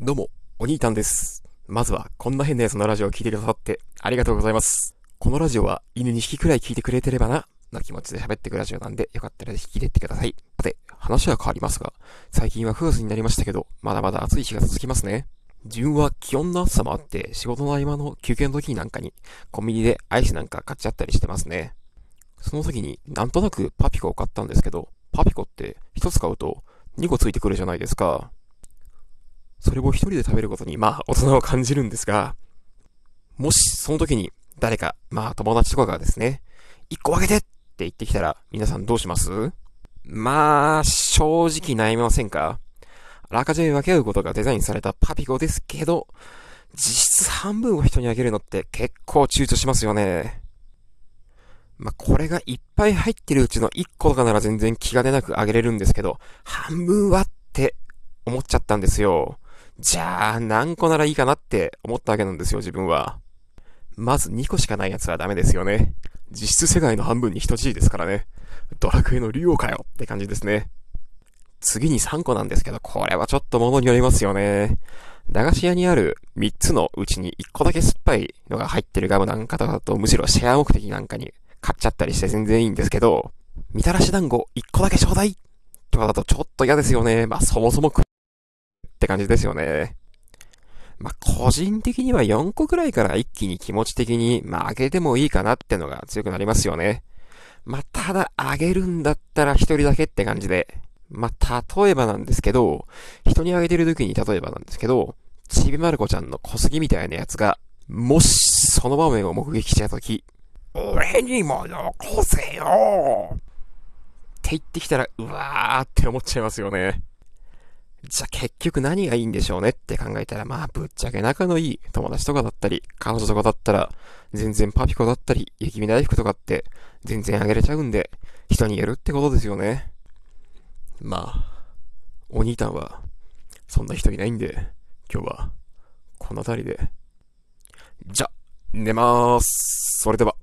どうも、お兄たんです。まずは、こんな変なやつのラジオを聞いてくださって、ありがとうございます。このラジオは、犬2匹くらい聞いてくれてればな、な気持ちで喋ってくラジオなんで、よかったらぜひ聞いてってください。さて、話は変わりますが、最近は9月になりましたけど、まだまだ暑い日が続きますね。自分は気温の暑さもあって、仕事の合間の休憩の時なんかに、コンビニでアイスなんか買っちゃったりしてますね。その時になんとなくパピコを買ったんですけど、パピコって一つ買うと2個ついてくるじゃないですか。それを一人で食べることに、まあ、大人を感じるんですが、もし、その時に、誰か、まあ、友達とかがですね、一個分けてって言ってきたら、皆さんどうします？まあ、正直悩みませんか？あらかじめ分け合うことがデザインされたパピコですけど、実質半分を人にあげるのって結構躊躇しますよね。まあ、これがいっぱい入ってるうちの1個とかなら全然気が出なくあげれるんですけど、半分はって思っちゃったんですよ。じゃあ、何個ならいいかなって思ったわけなんですよ、自分は。まず2個しかないやつはダメですよね。実質世界の半分に等しいですからね。ドラクエの竜王かよって感じですね。次に3個なんですけど、これはちょっと物によりますよね。駄菓子屋にある3つのうちに1個だけ酸っぱいのが入ってるガムなんかだと、むしろシェア目的なんかに買っちゃったりして全然いいんですけど、みたらし団子1個だけちょうだいとかだとちょっと嫌ですよね。まあそもそもって感じですよね。まあ、個人的には4個くらいから一気に気持ち的に、まあ、あげてもいいかなってのが強くなりますよね。まあ、ただ、あげるんだったら一人だけって感じで。まあ、例えばなんですけど、人にあげてる時に例えばなんですけど、ちびまる子ちゃんの小杉みたいなやつが、もし、その場面を目撃した時、俺にも残せよって言ってきたら、うわーって思っちゃいますよね。じゃあ結局何がいいんでしょうねって考えたら、まあぶっちゃけ仲のいい友達とかだったり、彼女とかだったら、全然パピコだったり、雪見大福とかって、全然あげれちゃうんで、人にやるってことですよね。まあ、お兄たんは、そんな人いないんで、今日は、この辺りで。じゃ、寝まーす。それでは。